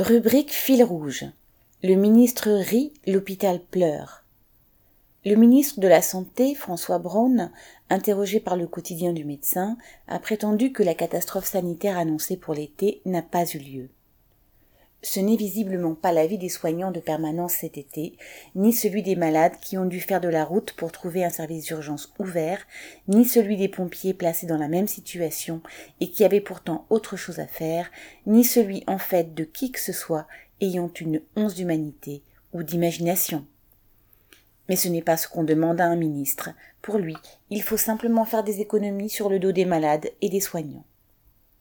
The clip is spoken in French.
Rubrique fil rouge. Le ministre rit, l'hôpital pleure. Le ministre de la Santé, François Braun, interrogé par le quotidien du médecin, a prétendu que la catastrophe sanitaire annoncée pour l'été n'a pas eu lieu. Ce n'est visiblement pas l'avis des soignants de permanence cet été, ni celui des malades qui ont dû faire de la route pour trouver un service d'urgence ouvert, ni celui des pompiers placés dans la même situation et qui avaient pourtant autre chose à faire, ni celui en fait de qui que ce soit ayant une once d'humanité ou d'imagination. Mais ce n'est pas ce qu'on demande à un ministre. Pour lui, il faut simplement faire des économies sur le dos des malades et des soignants.